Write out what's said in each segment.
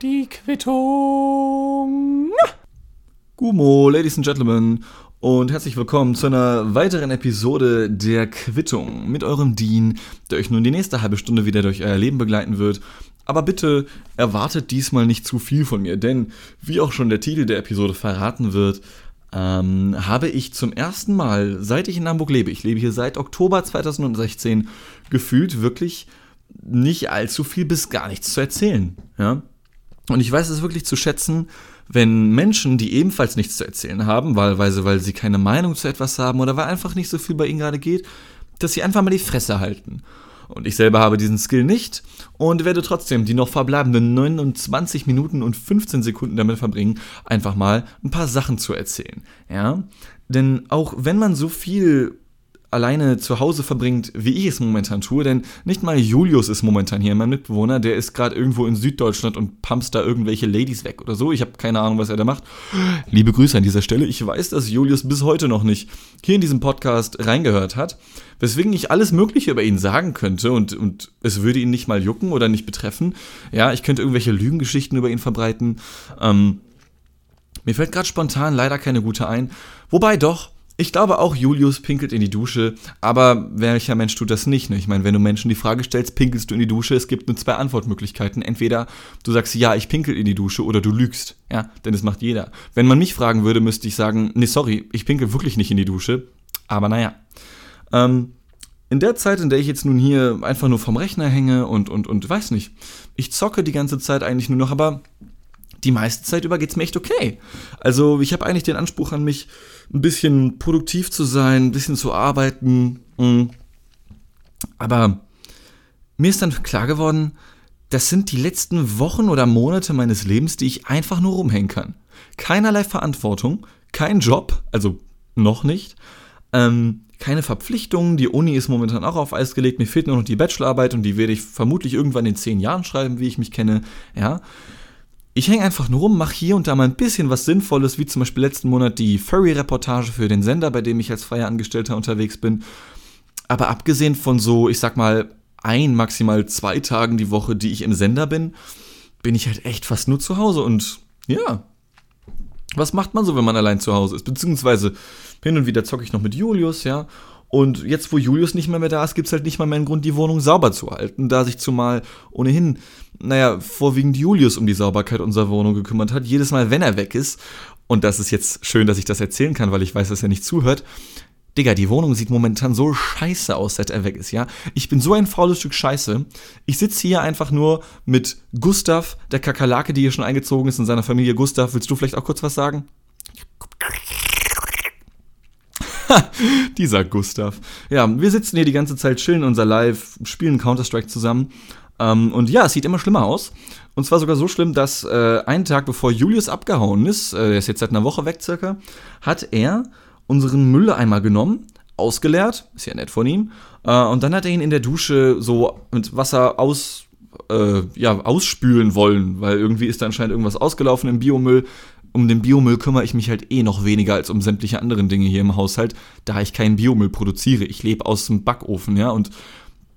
Die Quittung. Gumo, Ladies and Gentlemen, und herzlich willkommen zu einer weiteren Episode der Quittung mit eurem Dean, der euch nun die nächste halbe Stunde wieder durch euer Leben begleiten wird. Aber bitte erwartet diesmal nicht zu viel von mir, denn wie auch schon der Titel der Episode verraten wird, ähm, habe ich zum ersten Mal, seit ich in Hamburg lebe, ich lebe hier seit Oktober 2016, gefühlt wirklich nicht allzu viel bis gar nichts zu erzählen. Ja? Und ich weiß es wirklich zu schätzen, wenn Menschen, die ebenfalls nichts zu erzählen haben, wahlweise weil sie keine Meinung zu etwas haben oder weil einfach nicht so viel bei ihnen gerade geht, dass sie einfach mal die Fresse halten. Und ich selber habe diesen Skill nicht und werde trotzdem die noch verbleibenden 29 Minuten und 15 Sekunden damit verbringen, einfach mal ein paar Sachen zu erzählen. Ja? Denn auch wenn man so viel alleine zu Hause verbringt, wie ich es momentan tue, denn nicht mal Julius ist momentan hier, mein Mitbewohner, der ist gerade irgendwo in Süddeutschland und pumpst da irgendwelche Ladies weg oder so. Ich habe keine Ahnung, was er da macht. Liebe Grüße an dieser Stelle. Ich weiß, dass Julius bis heute noch nicht hier in diesem Podcast reingehört hat, weswegen ich alles Mögliche über ihn sagen könnte und, und es würde ihn nicht mal jucken oder nicht betreffen. Ja, ich könnte irgendwelche Lügengeschichten über ihn verbreiten. Ähm, mir fällt gerade spontan leider keine gute ein. Wobei doch, ich glaube auch, Julius pinkelt in die Dusche, aber welcher Mensch tut das nicht? Ne? Ich meine, wenn du Menschen die Frage stellst, pinkelst du in die Dusche, es gibt nur zwei Antwortmöglichkeiten. Entweder du sagst, ja, ich pinkel in die Dusche oder du lügst. Ja, denn das macht jeder. Wenn man mich fragen würde, müsste ich sagen, nee, sorry, ich pinkel wirklich nicht in die Dusche. Aber naja. Ähm, in der Zeit, in der ich jetzt nun hier einfach nur vom Rechner hänge und, und, und weiß nicht, ich zocke die ganze Zeit eigentlich nur noch, aber die meiste Zeit über geht es mir echt okay. Also ich habe eigentlich den Anspruch an mich, ein bisschen produktiv zu sein, ein bisschen zu arbeiten. Mm. Aber mir ist dann klar geworden, das sind die letzten Wochen oder Monate meines Lebens, die ich einfach nur rumhängen kann. Keinerlei Verantwortung, kein Job, also noch nicht. Ähm, keine Verpflichtungen, die Uni ist momentan auch auf Eis gelegt, mir fehlt nur noch die Bachelorarbeit und die werde ich vermutlich irgendwann in zehn Jahren schreiben, wie ich mich kenne, ja. Ich hänge einfach nur rum, mache hier und da mal ein bisschen was Sinnvolles, wie zum Beispiel letzten Monat die Furry-Reportage für den Sender, bei dem ich als freier Angestellter unterwegs bin. Aber abgesehen von so, ich sag mal, ein, maximal zwei Tagen die Woche, die ich im Sender bin, bin ich halt echt fast nur zu Hause und ja. Was macht man so, wenn man allein zu Hause ist? Beziehungsweise hin und wieder zocke ich noch mit Julius, ja. Und jetzt, wo Julius nicht mehr, mehr da ist, gibt es halt nicht mal mehr einen Grund, die Wohnung sauber zu halten, da sich zumal ohnehin, naja, vorwiegend Julius um die Sauberkeit unserer Wohnung gekümmert hat. Jedes Mal, wenn er weg ist, und das ist jetzt schön, dass ich das erzählen kann, weil ich weiß, dass er nicht zuhört, Digga, die Wohnung sieht momentan so scheiße aus, seit er weg ist, ja? Ich bin so ein faules Stück Scheiße. Ich sitze hier einfach nur mit Gustav, der Kakerlake, die hier schon eingezogen ist, in seiner Familie. Gustav, willst du vielleicht auch kurz was sagen? Dieser Gustav. Ja, wir sitzen hier die ganze Zeit, chillen unser Live, spielen Counter-Strike zusammen. Ähm, und ja, es sieht immer schlimmer aus. Und zwar sogar so schlimm, dass äh, einen Tag bevor Julius abgehauen ist, äh, er ist jetzt seit einer Woche weg circa, hat er unseren Mülleimer genommen, ausgeleert, ist ja nett von ihm, äh, und dann hat er ihn in der Dusche so mit Wasser aus, äh, ja, ausspülen wollen, weil irgendwie ist da anscheinend irgendwas ausgelaufen im Biomüll um den Biomüll kümmere ich mich halt eh noch weniger als um sämtliche anderen Dinge hier im Haushalt, da ich keinen Biomüll produziere. Ich lebe aus dem Backofen, ja, und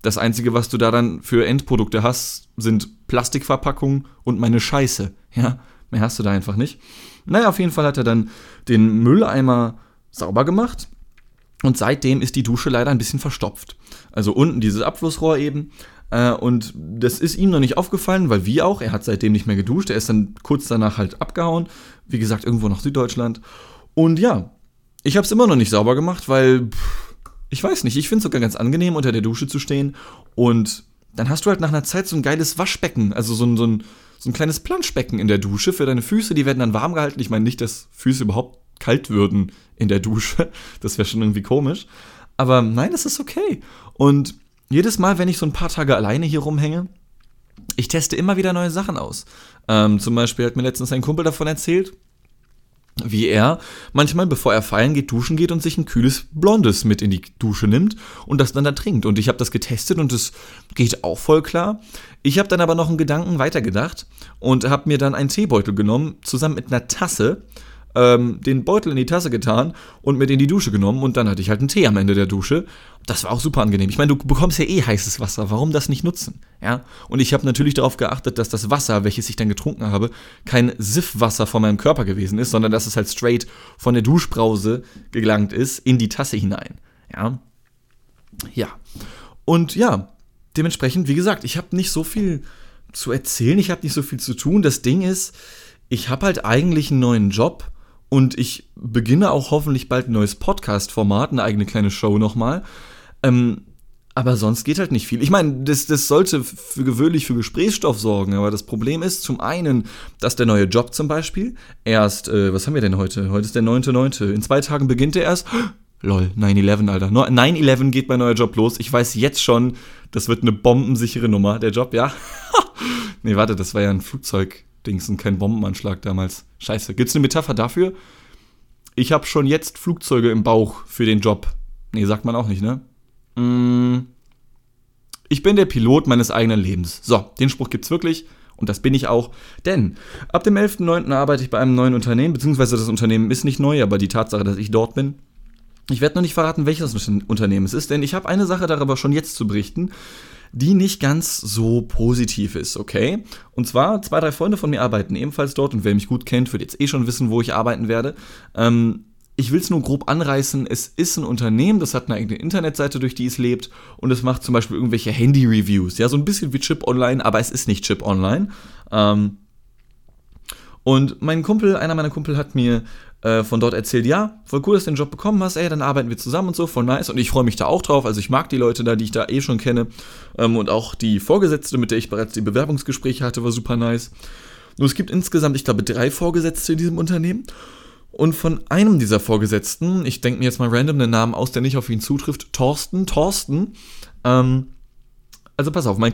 das Einzige, was du da dann für Endprodukte hast, sind Plastikverpackungen und meine Scheiße, ja. Mehr hast du da einfach nicht. Naja, auf jeden Fall hat er dann den Mülleimer sauber gemacht und seitdem ist die Dusche leider ein bisschen verstopft. Also unten dieses Abflussrohr eben äh, und das ist ihm noch nicht aufgefallen, weil wie auch, er hat seitdem nicht mehr geduscht. Er ist dann kurz danach halt abgehauen. Wie gesagt, irgendwo nach Süddeutschland. Und ja, ich habe es immer noch nicht sauber gemacht, weil pff, ich weiß nicht, ich finde es sogar ganz angenehm, unter der Dusche zu stehen. Und dann hast du halt nach einer Zeit so ein geiles Waschbecken, also so ein, so ein, so ein kleines Planschbecken in der Dusche für deine Füße. Die werden dann warm gehalten. Ich meine nicht, dass Füße überhaupt kalt würden in der Dusche. Das wäre schon irgendwie komisch. Aber nein, das ist okay. Und jedes Mal, wenn ich so ein paar Tage alleine hier rumhänge, ich teste immer wieder neue Sachen aus. Ähm, zum Beispiel hat mir letztens ein Kumpel davon erzählt, wie er manchmal, bevor er feiern geht, duschen geht und sich ein kühles Blondes mit in die Dusche nimmt und das dann da trinkt. Und ich habe das getestet und es geht auch voll klar. Ich habe dann aber noch einen Gedanken weitergedacht und habe mir dann einen Teebeutel genommen, zusammen mit einer Tasse ähm, den Beutel in die Tasse getan und mit in die Dusche genommen und dann hatte ich halt einen Tee am Ende der Dusche. Das war auch super angenehm. Ich meine, du bekommst ja eh heißes Wasser. Warum das nicht nutzen? Ja. Und ich habe natürlich darauf geachtet, dass das Wasser, welches ich dann getrunken habe, kein Siffwasser von meinem Körper gewesen ist, sondern dass es halt straight von der Duschbrause gelangt ist in die Tasse hinein. Ja. Ja. Und ja, dementsprechend, wie gesagt, ich habe nicht so viel zu erzählen, ich habe nicht so viel zu tun. Das Ding ist, ich habe halt eigentlich einen neuen Job und ich beginne auch hoffentlich bald ein neues Podcast-Format, eine eigene kleine Show nochmal. Ähm, aber sonst geht halt nicht viel. Ich meine, das, das sollte für gewöhnlich für Gesprächsstoff sorgen, aber das Problem ist zum einen, dass der neue Job zum Beispiel erst, äh, was haben wir denn heute? Heute ist der 9.9. In zwei Tagen beginnt er erst. Lol, 9-11, Alter. 9-11 geht mein neuer Job los. Ich weiß jetzt schon, das wird eine bombensichere Nummer, der Job, ja. nee, warte, das war ja ein Flugzeugdings und kein Bombenanschlag damals. Scheiße. Gibt's eine Metapher dafür? Ich habe schon jetzt Flugzeuge im Bauch für den Job. Nee, sagt man auch nicht, ne? Mm. Ich bin der Pilot meines eigenen Lebens. So, den Spruch gibt's wirklich. Und das bin ich auch. Denn ab dem 11.09. arbeite ich bei einem neuen Unternehmen, beziehungsweise das Unternehmen ist nicht neu, aber die Tatsache, dass ich dort bin, ich werde noch nicht verraten, welches Unternehmen es ist, denn ich habe eine Sache darüber schon jetzt zu berichten, die nicht ganz so positiv ist, okay? Und zwar, zwei, drei Freunde von mir arbeiten ebenfalls dort und wer mich gut kennt, wird jetzt eh schon wissen, wo ich arbeiten werde. Ähm, ich will es nur grob anreißen. Es ist ein Unternehmen, das hat eine eigene Internetseite, durch die es lebt und es macht zum Beispiel irgendwelche Handy-Reviews. Ja, so ein bisschen wie Chip Online, aber es ist nicht Chip Online. Ähm, und mein Kumpel, einer meiner Kumpel hat mir äh, von dort erzählt, ja, voll cool, dass du den Job bekommen hast, ey, dann arbeiten wir zusammen und so, voll nice. Und ich freue mich da auch drauf. Also ich mag die Leute da, die ich da eh schon kenne. Ähm, und auch die Vorgesetzte, mit der ich bereits die Bewerbungsgespräche hatte, war super nice. Nur es gibt insgesamt, ich glaube, drei Vorgesetzte in diesem Unternehmen. Und von einem dieser Vorgesetzten, ich denke mir jetzt mal random einen Namen aus, der nicht auf ihn zutrifft, Thorsten, Thorsten, ähm, also pass auf, mein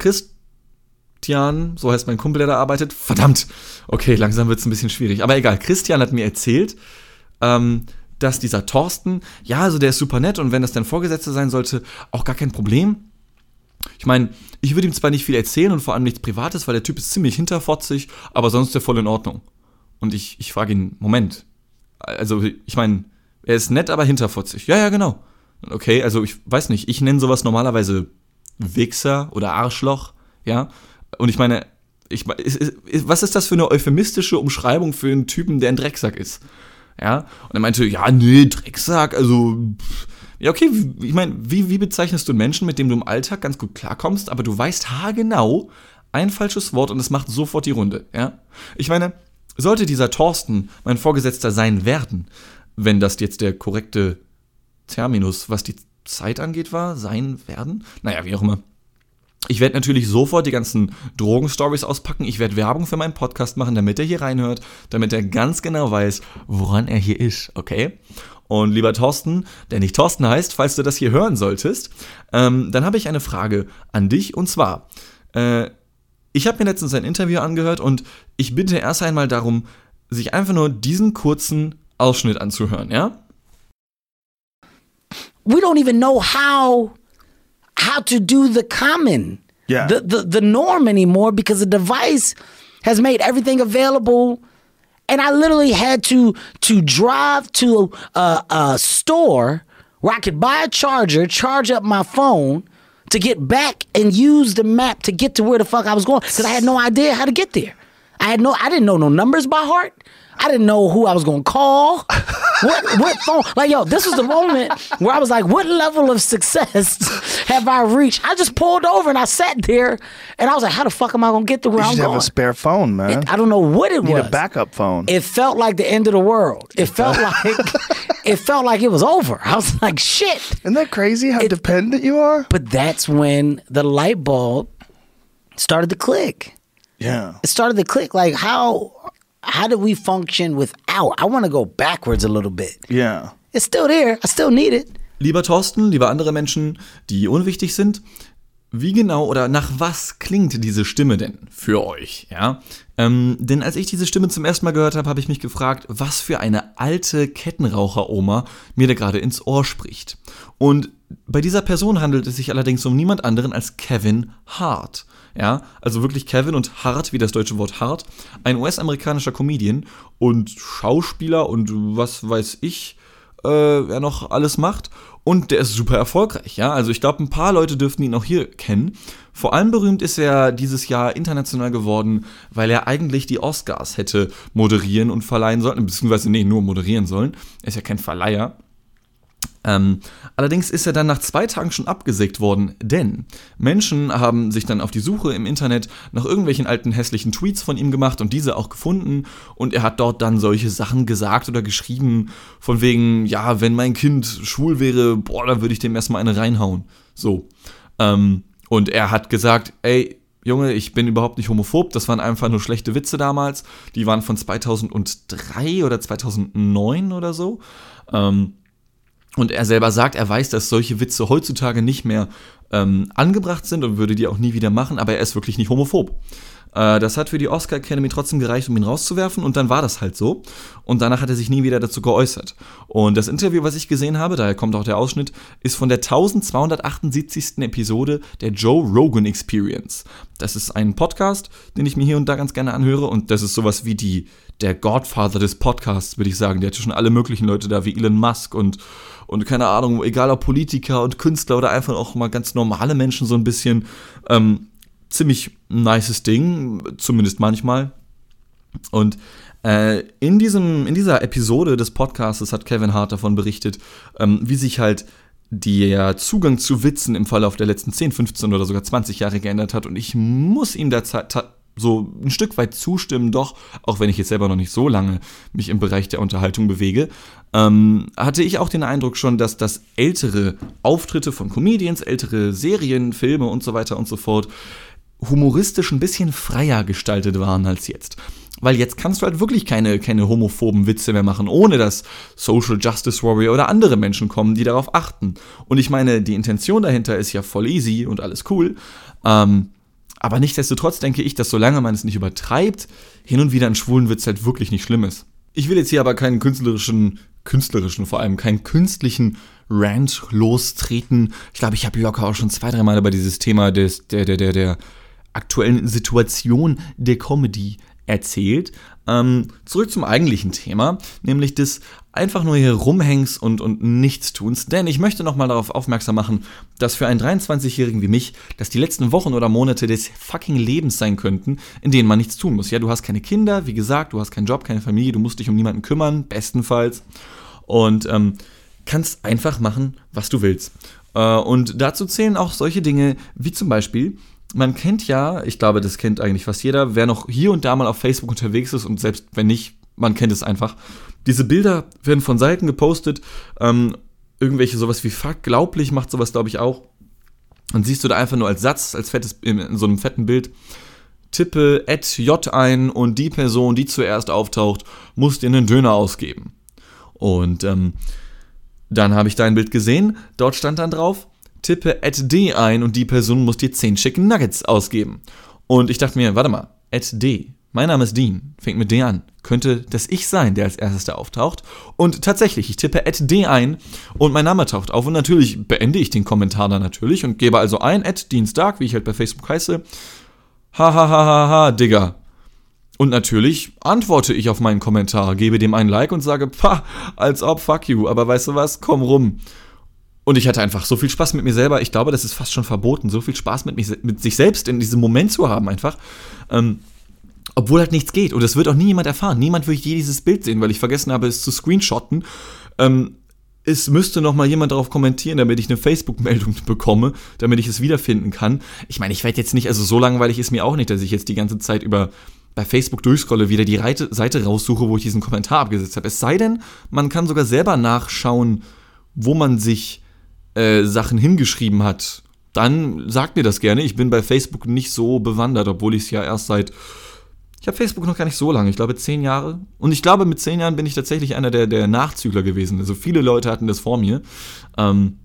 Christian, so heißt mein Kumpel, der da arbeitet, verdammt, okay, langsam wird es ein bisschen schwierig, aber egal, Christian hat mir erzählt, ähm, dass dieser Thorsten, ja, also der ist super nett und wenn das dein Vorgesetzter sein sollte, auch gar kein Problem. Ich meine, ich würde ihm zwar nicht viel erzählen und vor allem nichts Privates, weil der Typ ist ziemlich hinterfotzig, aber sonst ist er voll in Ordnung. Und ich, ich frage ihn, Moment, also ich meine, er ist nett, aber hinterfotzig. Ja, ja, genau. Okay, also ich weiß nicht, ich nenne sowas normalerweise Wichser oder Arschloch, ja. Und ich meine, ich, was ist das für eine euphemistische Umschreibung für einen Typen, der ein Drecksack ist? Ja, und er meinte, ja, nee, Drecksack, also, ja, okay, ich meine, wie, wie bezeichnest du einen Menschen, mit dem du im Alltag ganz gut klarkommst, aber du weißt haargenau ein falsches Wort und es macht sofort die Runde, ja? Ich meine, sollte dieser Thorsten mein Vorgesetzter sein werden, wenn das jetzt der korrekte Terminus, was die Zeit angeht, war, sein werden? Naja, wie auch immer. Ich werde natürlich sofort die ganzen Drogenstories auspacken. Ich werde Werbung für meinen Podcast machen, damit er hier reinhört, damit er ganz genau weiß, woran er hier ist, okay? Und lieber Thorsten, der nicht Thorsten heißt, falls du das hier hören solltest, ähm, dann habe ich eine Frage an dich und zwar, äh, ich habe mir letztens ein Interview angehört und ich bitte erst einmal darum, sich einfach nur diesen kurzen Ausschnitt anzuhören, ja? We don't even know how how to do the common, Yeah. the, the the norm anymore because the device has made everything available. And I literally had to to drive to a, a store where I could buy a charger, charge up my phone to get back and use the map to get to where the fuck I was going because I had no idea how to get there. I had no, I didn't know no numbers by heart. I didn't know who I was gonna call. what what phone? Like yo, this was the moment where I was like, what level of success have I reached? I just pulled over and I sat there and I was like, how the fuck am I gonna get to where You I'm should have a spare phone, man. It- I don't know what it you was. need a backup phone. It felt like the end of the world. It felt like it felt like it was over. I was like, shit. Isn't that crazy how It- dependent you are? But that's when the light bulb started to click. Yeah. It started to click. Like how how did we function without? I want to go backwards a little bit. Yeah. It's still there. I still need it. Lieber Thorsten, lieber andere Menschen, die unwichtig sind, wie genau oder nach was klingt diese Stimme denn für euch? Ja, ähm, denn als ich diese Stimme zum ersten Mal gehört habe, habe ich mich gefragt, was für eine alte Kettenraucher-Oma mir da gerade ins Ohr spricht. Und bei dieser Person handelt es sich allerdings um niemand anderen als Kevin Hart. Ja, also wirklich Kevin und Hart, wie das deutsche Wort Hart, ein US-amerikanischer Comedian und Schauspieler und was weiß ich, äh, er noch alles macht. Und der ist super erfolgreich, ja. Also ich glaube, ein paar Leute dürften ihn auch hier kennen. Vor allem berühmt ist er dieses Jahr international geworden, weil er eigentlich die Oscars hätte moderieren und verleihen sollen, beziehungsweise nee, nur moderieren sollen. Er ist ja kein Verleiher. Ähm, allerdings ist er dann nach zwei Tagen schon abgesägt worden, denn Menschen haben sich dann auf die Suche im Internet nach irgendwelchen alten hässlichen Tweets von ihm gemacht und diese auch gefunden und er hat dort dann solche Sachen gesagt oder geschrieben von wegen, ja, wenn mein Kind schwul wäre, boah, dann würde ich dem erstmal eine reinhauen. So. Ähm, und er hat gesagt, ey, Junge, ich bin überhaupt nicht homophob, das waren einfach nur schlechte Witze damals. Die waren von 2003 oder 2009 oder so. Ähm, und er selber sagt, er weiß, dass solche Witze heutzutage nicht mehr ähm, angebracht sind und würde die auch nie wieder machen, aber er ist wirklich nicht homophob. Äh, das hat für die Oscar Academy trotzdem gereicht, um ihn rauszuwerfen und dann war das halt so. Und danach hat er sich nie wieder dazu geäußert. Und das Interview, was ich gesehen habe, daher kommt auch der Ausschnitt, ist von der 1278. Episode der Joe Rogan Experience. Das ist ein Podcast, den ich mir hier und da ganz gerne anhöre und das ist sowas wie die, der Godfather des Podcasts, würde ich sagen. Der hat schon alle möglichen Leute da, wie Elon Musk und und keine Ahnung, egal ob Politiker und Künstler oder einfach auch mal ganz normale Menschen so ein bisschen. Ähm, ziemlich nices Ding, zumindest manchmal. Und äh, in, diesem, in dieser Episode des Podcasts hat Kevin Hart davon berichtet, ähm, wie sich halt der Zugang zu Witzen im Verlauf der letzten 10, 15 oder sogar 20 Jahre geändert hat. Und ich muss ihm da so ein Stück weit zustimmen, doch, auch wenn ich jetzt selber noch nicht so lange mich im Bereich der Unterhaltung bewege, ähm, hatte ich auch den Eindruck schon, dass das ältere Auftritte von Comedians, ältere Serien, Filme und so weiter und so fort humoristisch ein bisschen freier gestaltet waren als jetzt. Weil jetzt kannst du halt wirklich keine, keine homophoben Witze mehr machen, ohne dass Social Justice Warrior oder andere Menschen kommen, die darauf achten. Und ich meine, die Intention dahinter ist ja voll easy und alles cool. Ähm, aber nichtsdestotrotz denke ich, dass solange man es nicht übertreibt, hin und wieder ein schwulen Witz halt wirklich nicht schlimm ist. Ich will jetzt hier aber keinen künstlerischen, künstlerischen vor allem, keinen künstlichen Rant lostreten. Ich glaube, ich habe locker auch schon zwei, drei Mal über dieses Thema des, der, der, der, der aktuellen Situation der Comedy erzählt. Ähm, zurück zum eigentlichen Thema, nämlich des einfach nur hier rumhängs und, und Nichtstuns. Denn ich möchte nochmal darauf aufmerksam machen, dass für einen 23-Jährigen wie mich das die letzten Wochen oder Monate des fucking Lebens sein könnten, in denen man nichts tun muss. Ja, du hast keine Kinder, wie gesagt, du hast keinen Job, keine Familie, du musst dich um niemanden kümmern, bestenfalls. Und ähm, kannst einfach machen, was du willst. Äh, und dazu zählen auch solche Dinge wie zum Beispiel man kennt ja, ich glaube, das kennt eigentlich fast jeder, wer noch hier und da mal auf Facebook unterwegs ist und selbst wenn nicht, man kennt es einfach. Diese Bilder werden von Seiten gepostet, ähm, irgendwelche sowas wie Fuck, glaublich macht sowas, glaube ich, auch. Und siehst du da einfach nur als Satz, als fettes, in so einem fetten Bild, tippe at J ein und die Person, die zuerst auftaucht, muss dir einen Döner ausgeben. Und ähm, dann habe ich dein Bild gesehen, dort stand dann drauf, tippe at D ein und die Person muss dir 10 Chicken Nuggets ausgeben. Und ich dachte mir, warte mal, at D. Mein Name ist Dean, fängt mit D an. Könnte das ich sein, der als erstes da auftaucht? Und tatsächlich, ich tippe at D ein und mein Name taucht auf und natürlich beende ich den Kommentar dann natürlich und gebe also ein at Dean Stark, wie ich halt bei Facebook heiße. Ha ha ha ha ha, Digga. Und natürlich antworte ich auf meinen Kommentar, gebe dem ein Like und sage, pah, als ob, fuck you, aber weißt du was, komm rum. Und ich hatte einfach so viel Spaß mit mir selber. Ich glaube, das ist fast schon verboten, so viel Spaß mit, mich, mit sich selbst in diesem Moment zu haben, einfach. Ähm, obwohl halt nichts geht. Und das wird auch nie jemand erfahren. Niemand wird je dieses Bild sehen, weil ich vergessen habe, es zu screenshotten. Ähm, es müsste noch mal jemand darauf kommentieren, damit ich eine Facebook-Meldung bekomme, damit ich es wiederfinden kann. Ich meine, ich werde jetzt nicht, also so langweilig ist mir auch nicht, dass ich jetzt die ganze Zeit über bei Facebook durchscrolle, wieder die Seite raussuche, wo ich diesen Kommentar abgesetzt habe. Es sei denn, man kann sogar selber nachschauen, wo man sich äh, Sachen hingeschrieben hat, dann sagt mir das gerne. Ich bin bei Facebook nicht so bewandert, obwohl ich es ja erst seit. Ich habe Facebook noch gar nicht so lange, ich glaube zehn Jahre. Und ich glaube, mit zehn Jahren bin ich tatsächlich einer der, der Nachzügler gewesen. Also viele Leute hatten das vor mir. Ähm,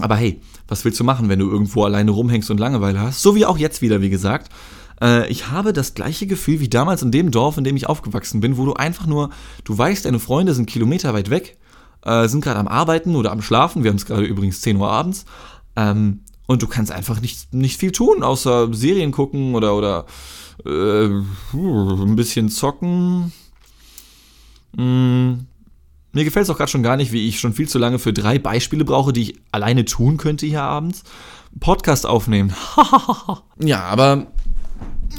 aber hey, was willst du machen, wenn du irgendwo alleine rumhängst und Langeweile hast? So wie auch jetzt wieder, wie gesagt. Äh, ich habe das gleiche Gefühl wie damals in dem Dorf, in dem ich aufgewachsen bin, wo du einfach nur, du weißt, deine Freunde sind Kilometer weit weg äh, sind gerade am Arbeiten oder am Schlafen. Wir haben es gerade übrigens 10 Uhr abends. Ähm, und du kannst einfach nicht, nicht viel tun, außer Serien gucken oder, oder äh, ein bisschen zocken. Mm. Mir gefällt es auch gerade schon gar nicht, wie ich schon viel zu lange für drei Beispiele brauche, die ich alleine tun könnte hier abends. Podcast aufnehmen. ja, aber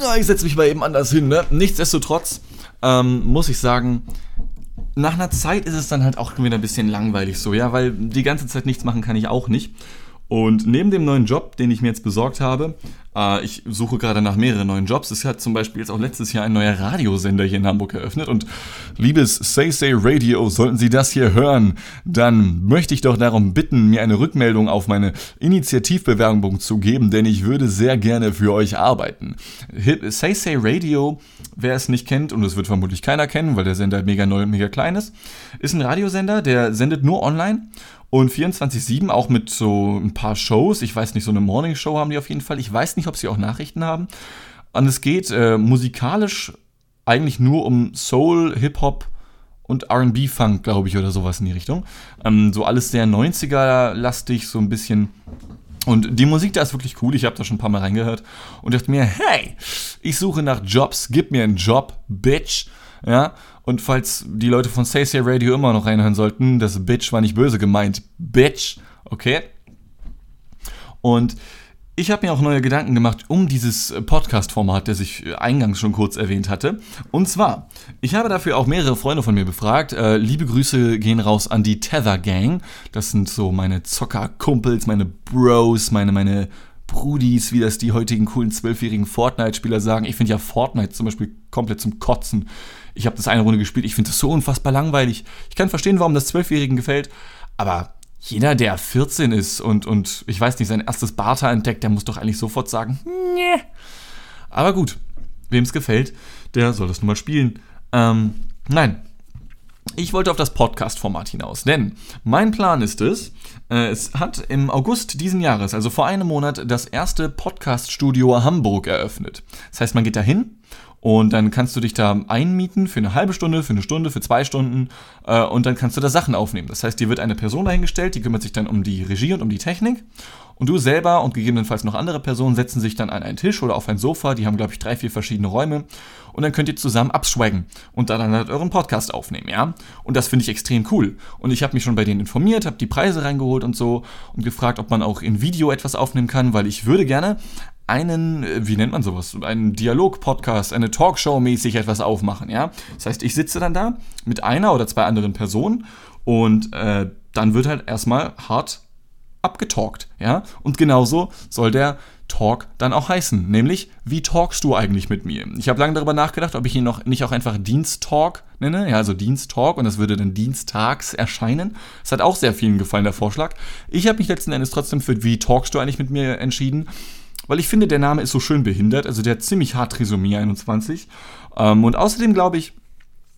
ja, ich setze mich mal eben anders hin. Ne? Nichtsdestotrotz ähm, muss ich sagen, nach einer Zeit ist es dann halt auch wieder ein bisschen langweilig so, ja, weil die ganze Zeit nichts machen kann ich auch nicht. Und neben dem neuen Job, den ich mir jetzt besorgt habe, äh, ich suche gerade nach mehreren neuen Jobs. Es hat zum Beispiel jetzt auch letztes Jahr ein neuer Radiosender hier in Hamburg eröffnet. Und liebes Say Say Radio, sollten Sie das hier hören, dann möchte ich doch darum bitten, mir eine Rückmeldung auf meine Initiativbewerbung zu geben, denn ich würde sehr gerne für euch arbeiten. Say Say Radio, wer es nicht kennt, und es wird vermutlich keiner kennen, weil der Sender mega neu und mega klein ist, ist ein Radiosender, der sendet nur online und 24-7 auch mit so ein paar Shows. Ich weiß nicht, so eine Morning Show haben die auf jeden Fall. Ich weiß nicht, ob sie auch Nachrichten haben. Und es geht äh, musikalisch eigentlich nur um Soul, Hip-Hop und RB-Funk, glaube ich, oder sowas in die Richtung. Ähm, so alles sehr 90er-lastig, so ein bisschen. Und die Musik da ist wirklich cool. Ich habe da schon ein paar Mal reingehört und dachte mir, hey, ich suche nach Jobs, gib mir einen Job, Bitch. Ja, und falls die Leute von Say Radio immer noch reinhören sollten, das Bitch war nicht böse gemeint. Bitch, okay? Und ich habe mir auch neue Gedanken gemacht um dieses Podcast-Format, das ich eingangs schon kurz erwähnt hatte. Und zwar, ich habe dafür auch mehrere Freunde von mir befragt. Äh, liebe Grüße gehen raus an die Tether Gang. Das sind so meine Zocker-Kumpels, meine Bros, meine, meine Brudis, wie das die heutigen coolen zwölfjährigen Fortnite-Spieler sagen. Ich finde ja Fortnite zum Beispiel komplett zum Kotzen. Ich habe das eine Runde gespielt, ich finde das so unfassbar langweilig. Ich kann verstehen, warum das Zwölfjährigen gefällt, aber jeder, der 14 ist und, und ich weiß nicht, sein erstes Barter entdeckt, der muss doch eigentlich sofort sagen, nee. Aber gut, wem es gefällt, der soll das nun mal spielen. Ähm, nein, ich wollte auf das Podcast-Format hinaus, denn mein Plan ist es, äh, es hat im August diesen Jahres, also vor einem Monat, das erste Podcast-Studio Hamburg eröffnet. Das heißt, man geht da hin und dann kannst du dich da einmieten für eine halbe Stunde, für eine Stunde, für zwei Stunden äh, und dann kannst du da Sachen aufnehmen. Das heißt, dir wird eine Person dahingestellt, die kümmert sich dann um die Regie und um die Technik. Und du selber und gegebenenfalls noch andere Personen setzen sich dann an einen Tisch oder auf ein Sofa. Die haben, glaube ich, drei, vier verschiedene Räume. Und dann könnt ihr zusammen abschwaggen und dann halt euren Podcast aufnehmen, ja? Und das finde ich extrem cool. Und ich habe mich schon bei denen informiert, habe die Preise reingeholt und so und gefragt, ob man auch in Video etwas aufnehmen kann, weil ich würde gerne einen, äh, wie nennt man sowas, einen Dialog-Podcast, eine Talkshow mäßig etwas aufmachen, ja. Das heißt, ich sitze dann da mit einer oder zwei anderen Personen und äh, dann wird halt erstmal hart abgetalkt, ja. Und genauso soll der Talk dann auch heißen, nämlich wie talkst du eigentlich mit mir? Ich habe lange darüber nachgedacht, ob ich ihn noch nicht auch einfach Diensttalk nenne, ja, also Diensttalk und das würde dann dienstags erscheinen. Es hat auch sehr vielen gefallen der Vorschlag. Ich habe mich letzten Endes trotzdem für wie talkst du eigentlich mit mir entschieden weil ich finde, der Name ist so schön behindert. Also der hat ziemlich hart Trisomie 21. Ähm, und außerdem glaube ich,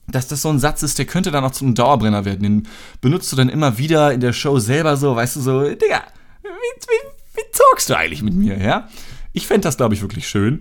dass das so ein Satz ist, der könnte dann auch zum Dauerbrenner werden. Den benutzt du dann immer wieder in der Show selber so, weißt du, so, Digga, wie, wie, wie talkst du eigentlich mit mir, ja? Ich fände das, glaube ich, wirklich schön.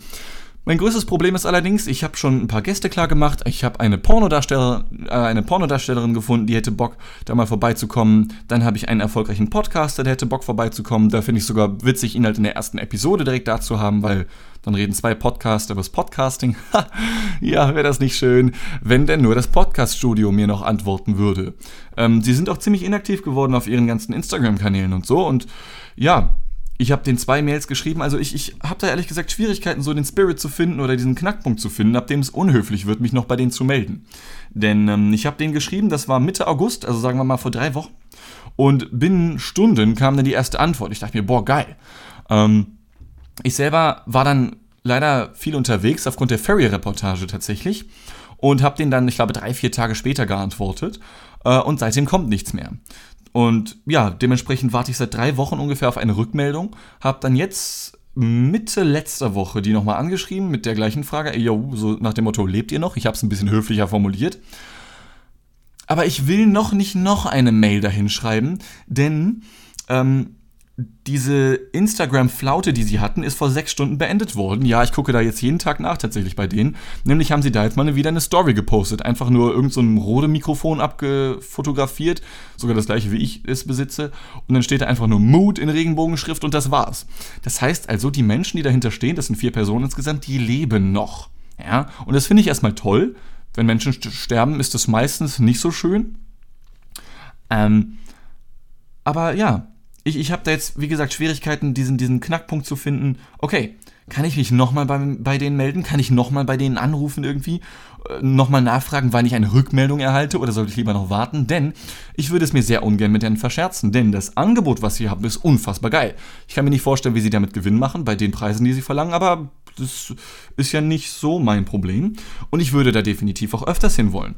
Mein größtes Problem ist allerdings, ich habe schon ein paar Gäste klar gemacht. Ich habe eine Pornodarsteller, äh, eine Pornodarstellerin gefunden, die hätte Bock, da mal vorbeizukommen. Dann habe ich einen erfolgreichen Podcaster, der hätte Bock vorbeizukommen. Da finde ich sogar witzig, ihn halt in der ersten Episode direkt da zu haben, weil dann reden zwei Podcaster über das Podcasting. ja, wäre das nicht schön, wenn denn nur das Podcaststudio mir noch antworten würde. Ähm, sie sind auch ziemlich inaktiv geworden auf ihren ganzen Instagram-Kanälen und so. Und ja, ich habe den zwei Mails geschrieben. Also ich, ich habe da ehrlich gesagt Schwierigkeiten, so den Spirit zu finden oder diesen Knackpunkt zu finden, ab dem es unhöflich wird, mich noch bei denen zu melden. Denn ähm, ich habe denen geschrieben, das war Mitte August, also sagen wir mal vor drei Wochen. Und binnen Stunden kam dann die erste Antwort. Ich dachte mir, boah, geil. Ähm, ich selber war dann leider viel unterwegs aufgrund der Ferry-Reportage tatsächlich und habe den dann, ich glaube, drei, vier Tage später geantwortet. Äh, und seitdem kommt nichts mehr. Und ja, dementsprechend warte ich seit drei Wochen ungefähr auf eine Rückmeldung. Hab dann jetzt Mitte letzter Woche die nochmal angeschrieben mit der gleichen Frage. Ey, yo, so nach dem Motto, lebt ihr noch? Ich habe es ein bisschen höflicher formuliert. Aber ich will noch nicht noch eine Mail dahin schreiben, denn ähm, diese Instagram-Flaute, die sie hatten, ist vor sechs Stunden beendet worden. Ja, ich gucke da jetzt jeden Tag nach tatsächlich bei denen. Nämlich haben sie da jetzt mal wieder eine Story gepostet. Einfach nur irgend so ein Rode-Mikrofon abgefotografiert. Sogar das gleiche, wie ich es besitze. Und dann steht da einfach nur Mood in Regenbogenschrift und das war's. Das heißt also, die Menschen, die dahinter stehen, das sind vier Personen insgesamt, die leben noch. Ja, und das finde ich erstmal toll. Wenn Menschen sterben, ist das meistens nicht so schön. Ähm, aber ja, ich, ich habe da jetzt, wie gesagt, Schwierigkeiten, diesen, diesen Knackpunkt zu finden. Okay, kann ich mich nochmal bei, bei denen melden? Kann ich nochmal bei denen anrufen irgendwie? Äh, nochmal nachfragen, wann ich eine Rückmeldung erhalte? Oder sollte ich lieber noch warten? Denn ich würde es mir sehr ungern mit denen verscherzen. Denn das Angebot, was sie haben, ist unfassbar geil. Ich kann mir nicht vorstellen, wie sie damit Gewinn machen bei den Preisen, die sie verlangen. Aber das ist ja nicht so mein Problem. Und ich würde da definitiv auch öfters hinwollen.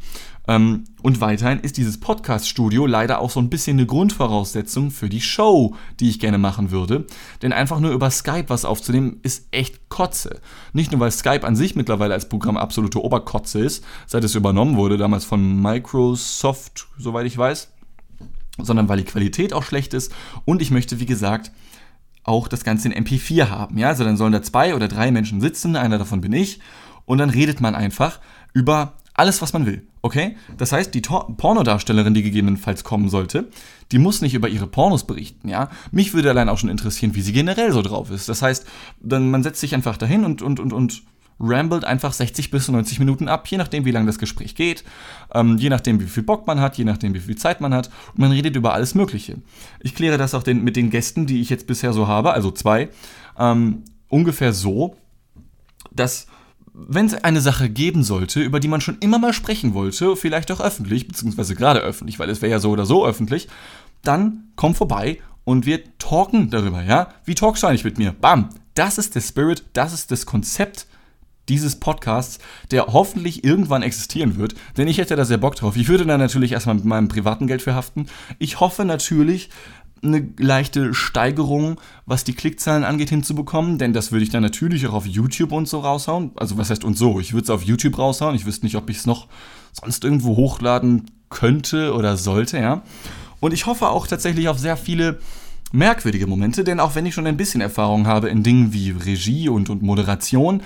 Ähm, und weiterhin ist dieses Podcast-Studio leider auch so ein bisschen eine Grundvoraussetzung für die Show, die ich gerne machen würde. Denn einfach nur über Skype was aufzunehmen, ist echt Kotze. Nicht nur, weil Skype an sich mittlerweile als Programm absolute Oberkotze ist, seit es übernommen wurde, damals von Microsoft, soweit ich weiß, sondern weil die Qualität auch schlecht ist. Und ich möchte, wie gesagt, auch das Ganze in MP4 haben. Ja, also dann sollen da zwei oder drei Menschen sitzen, einer davon bin ich, und dann redet man einfach über alles, was man will. Okay? Das heißt, die Tor Pornodarstellerin, die gegebenenfalls kommen sollte, die muss nicht über ihre Pornos berichten, ja? Mich würde allein auch schon interessieren, wie sie generell so drauf ist. Das heißt, dann man setzt sich einfach dahin und und und und rambelt einfach 60 bis 90 Minuten ab, je nachdem, wie lange das Gespräch geht, ähm, je nachdem, wie viel Bock man hat, je nachdem, wie viel Zeit man hat. Und man redet über alles Mögliche. Ich kläre das auch den, mit den Gästen, die ich jetzt bisher so habe, also zwei, ähm, ungefähr so, dass wenn es eine Sache geben sollte, über die man schon immer mal sprechen wollte, vielleicht auch öffentlich, beziehungsweise gerade öffentlich, weil es wäre ja so oder so öffentlich, dann komm vorbei und wir talken darüber, ja? Wie talkst du eigentlich mit mir? Bam! Das ist der Spirit, das ist das Konzept dieses Podcasts, der hoffentlich irgendwann existieren wird, denn ich hätte da sehr Bock drauf. Ich würde da natürlich erstmal mit meinem privaten Geld für haften. Ich hoffe natürlich, eine leichte Steigerung, was die Klickzahlen angeht, hinzubekommen, denn das würde ich dann natürlich auch auf YouTube und so raushauen. Also was heißt und so? Ich würde es auf YouTube raushauen. Ich wüsste nicht, ob ich es noch sonst irgendwo hochladen könnte oder sollte, ja. Und ich hoffe auch tatsächlich auf sehr viele merkwürdige Momente, denn auch wenn ich schon ein bisschen Erfahrung habe in Dingen wie Regie und, und Moderation,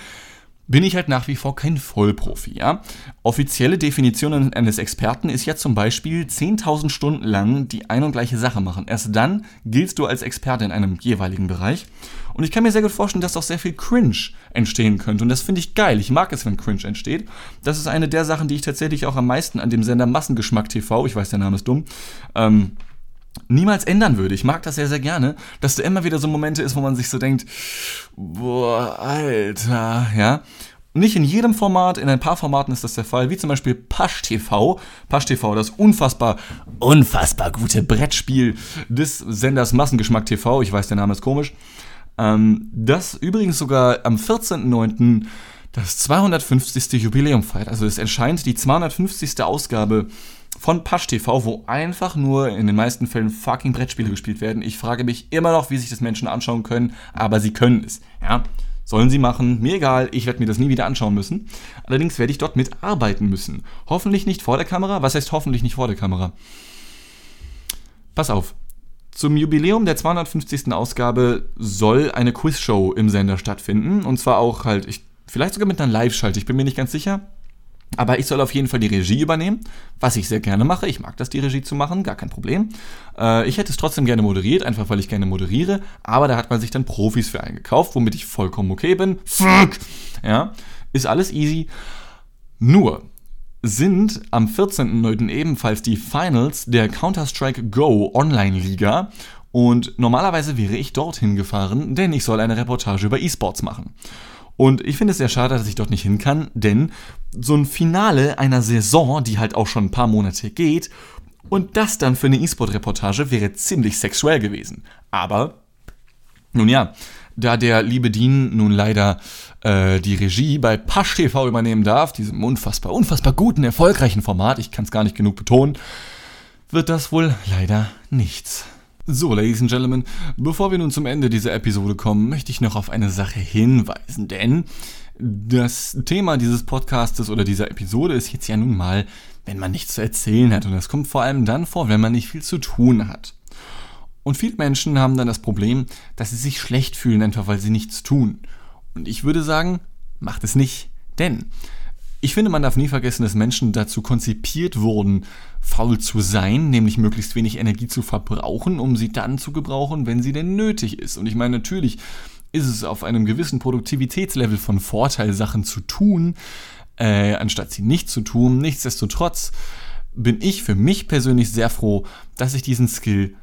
bin ich halt nach wie vor kein Vollprofi, ja. Offizielle Definition eines Experten ist ja zum Beispiel 10.000 Stunden lang die ein und gleiche Sache machen. Erst dann giltst du als Experte in einem jeweiligen Bereich. Und ich kann mir sehr gut vorstellen, dass auch sehr viel Cringe entstehen könnte. Und das finde ich geil. Ich mag es, wenn Cringe entsteht. Das ist eine der Sachen, die ich tatsächlich auch am meisten an dem Sender Massengeschmack TV, ich weiß, der Name ist dumm, ähm, niemals ändern würde. Ich mag das sehr, sehr gerne, dass da immer wieder so Momente ist, wo man sich so denkt, boah, Alter, ja. Nicht in jedem Format, in ein paar Formaten ist das der Fall, wie zum Beispiel Pasch TV. Pasch TV, das unfassbar, unfassbar gute Brettspiel des Senders Massengeschmack TV. Ich weiß, der Name ist komisch. Ähm, das übrigens sogar am 14.09. das 250. Jubiläum feiert. Also es erscheint die 250. Ausgabe von Pasch TV, wo einfach nur in den meisten Fällen fucking Brettspiele gespielt werden. Ich frage mich immer noch, wie sich das Menschen anschauen können, aber sie können es. Ja, sollen sie machen, mir egal, ich werde mir das nie wieder anschauen müssen. Allerdings werde ich dort mitarbeiten müssen. Hoffentlich nicht vor der Kamera. Was heißt hoffentlich nicht vor der Kamera? Pass auf. Zum Jubiläum der 250. Ausgabe soll eine Quizshow im Sender stattfinden. Und zwar auch halt, ich, vielleicht sogar mit einer Live-Schalte, ich bin mir nicht ganz sicher. Aber ich soll auf jeden Fall die Regie übernehmen, was ich sehr gerne mache. Ich mag das, die Regie zu machen, gar kein Problem. Äh, ich hätte es trotzdem gerne moderiert, einfach weil ich gerne moderiere. Aber da hat man sich dann Profis für eingekauft, womit ich vollkommen okay bin. Fuck! Ja, ist alles easy. Nur sind am 14.09. ebenfalls die Finals der Counter-Strike Go Online-Liga. Und normalerweise wäre ich dorthin gefahren, denn ich soll eine Reportage über E-Sports machen. Und ich finde es sehr schade, dass ich dort nicht hin kann, denn so ein Finale einer Saison, die halt auch schon ein paar Monate geht, und das dann für eine E-Sport-Reportage wäre ziemlich sexuell gewesen. Aber, nun ja, da der liebe Dean nun leider äh, die Regie bei Pasch TV übernehmen darf, diesem unfassbar, unfassbar guten, erfolgreichen Format, ich kann es gar nicht genug betonen, wird das wohl leider nichts. So, Ladies and Gentlemen, bevor wir nun zum Ende dieser Episode kommen, möchte ich noch auf eine Sache hinweisen, denn das Thema dieses Podcastes oder dieser Episode ist jetzt ja nun mal, wenn man nichts zu erzählen hat. Und das kommt vor allem dann vor, wenn man nicht viel zu tun hat. Und viele Menschen haben dann das Problem, dass sie sich schlecht fühlen, einfach weil sie nichts tun. Und ich würde sagen, macht es nicht. Denn ich finde, man darf nie vergessen, dass Menschen dazu konzipiert wurden, faul zu sein, nämlich möglichst wenig Energie zu verbrauchen, um sie dann zu gebrauchen, wenn sie denn nötig ist. Und ich meine, natürlich ist es auf einem gewissen Produktivitätslevel von Vorteil, Sachen zu tun, äh, anstatt sie nicht zu tun. Nichtsdestotrotz bin ich für mich persönlich sehr froh, dass ich diesen Skill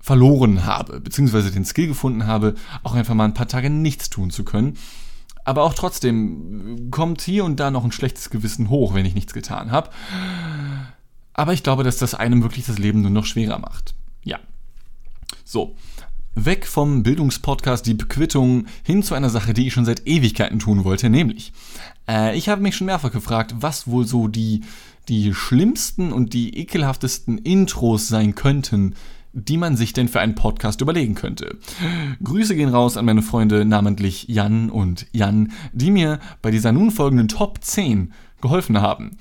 verloren habe, beziehungsweise den Skill gefunden habe, auch einfach mal ein paar Tage nichts tun zu können. Aber auch trotzdem kommt hier und da noch ein schlechtes Gewissen hoch, wenn ich nichts getan habe. Aber ich glaube, dass das einem wirklich das Leben nur noch schwerer macht. Ja. So. Weg vom Bildungspodcast Die Bequittung hin zu einer Sache, die ich schon seit Ewigkeiten tun wollte, nämlich äh, ich habe mich schon mehrfach gefragt, was wohl so die, die schlimmsten und die ekelhaftesten Intros sein könnten, die man sich denn für einen Podcast überlegen könnte. Grüße gehen raus an meine Freunde, namentlich Jan und Jan, die mir bei dieser nun folgenden Top 10 geholfen haben.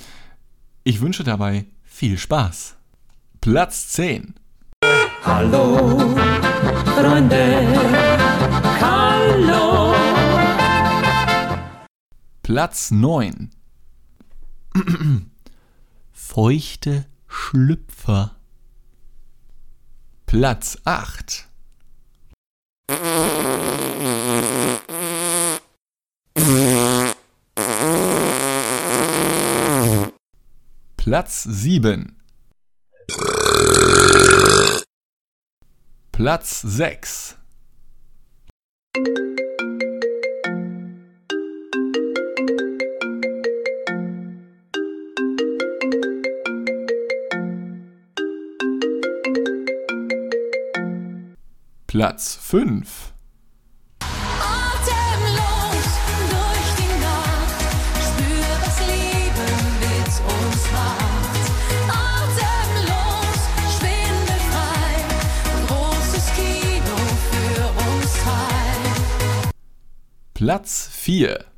Ich wünsche dabei viel Spaß. Platz 10. Hallo, Freunde. Hallo. Platz 9. Feuchte Schlüpfer. Platz 8. Platz 7. Platz 6. uns zwei. Platz 4.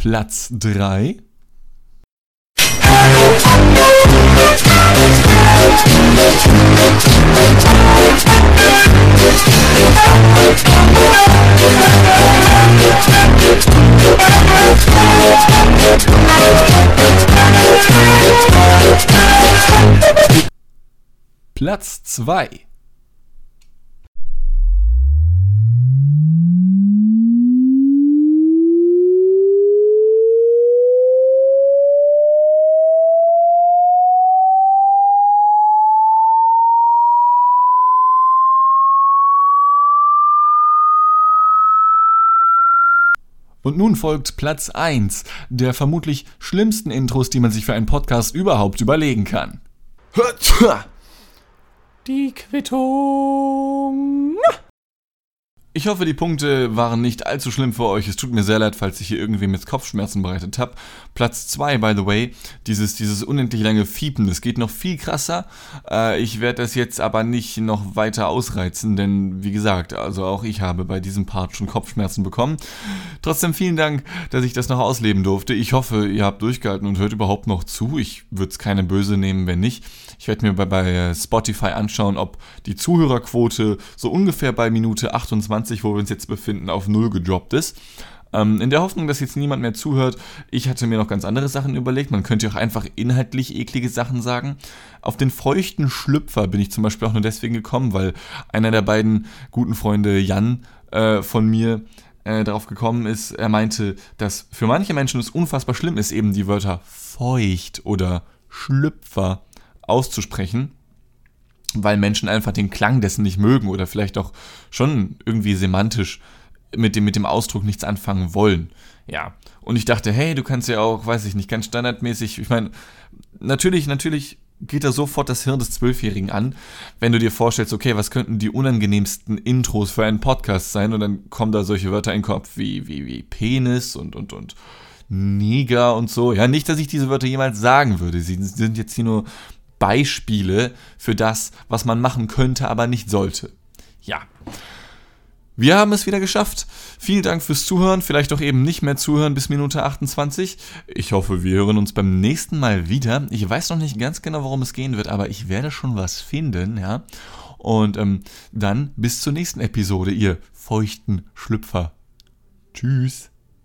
Platz 3. Platz 2. Und nun folgt Platz 1 der vermutlich schlimmsten Intros, die man sich für einen Podcast überhaupt überlegen kann. Die Quittung. Ich hoffe, die Punkte waren nicht allzu schlimm für euch. Es tut mir sehr leid, falls ich hier irgendwie mit Kopfschmerzen bereitet habe. Platz 2, by the way, dieses, dieses unendlich lange Fiepen, das geht noch viel krasser. Äh, ich werde das jetzt aber nicht noch weiter ausreizen, denn wie gesagt, also auch ich habe bei diesem Part schon Kopfschmerzen bekommen. Trotzdem vielen Dank, dass ich das noch ausleben durfte. Ich hoffe, ihr habt durchgehalten und hört überhaupt noch zu. Ich würde es keine böse nehmen, wenn nicht. Ich werde mir bei, bei Spotify anschauen, ob die Zuhörerquote so ungefähr bei Minute 28, wo wir uns jetzt befinden, auf Null gedroppt ist. Ähm, in der Hoffnung, dass jetzt niemand mehr zuhört, ich hatte mir noch ganz andere Sachen überlegt. Man könnte auch einfach inhaltlich eklige Sachen sagen. Auf den feuchten Schlüpfer bin ich zum Beispiel auch nur deswegen gekommen, weil einer der beiden guten Freunde Jan äh, von mir äh, darauf gekommen ist, er meinte, dass für manche Menschen es unfassbar schlimm ist, eben die Wörter feucht oder Schlüpfer auszusprechen, weil Menschen einfach den Klang dessen nicht mögen oder vielleicht auch schon irgendwie semantisch mit dem, mit dem Ausdruck nichts anfangen wollen. Ja. Und ich dachte, hey, du kannst ja auch, weiß ich nicht, ganz standardmäßig, ich meine, natürlich, natürlich geht da sofort das Hirn des Zwölfjährigen an, wenn du dir vorstellst, okay, was könnten die unangenehmsten Intros für einen Podcast sein und dann kommen da solche Wörter in den Kopf wie, wie, wie Penis und, und, und Neger und so. Ja, nicht, dass ich diese Wörter jemals sagen würde. Sie sind jetzt hier nur Beispiele für das, was man machen könnte, aber nicht sollte. Ja. Wir haben es wieder geschafft. Vielen Dank fürs Zuhören. Vielleicht auch eben nicht mehr zuhören bis Minute 28. Ich hoffe, wir hören uns beim nächsten Mal wieder. Ich weiß noch nicht ganz genau, worum es gehen wird, aber ich werde schon was finden, ja. Und ähm, dann bis zur nächsten Episode, ihr feuchten Schlüpfer. Tschüss.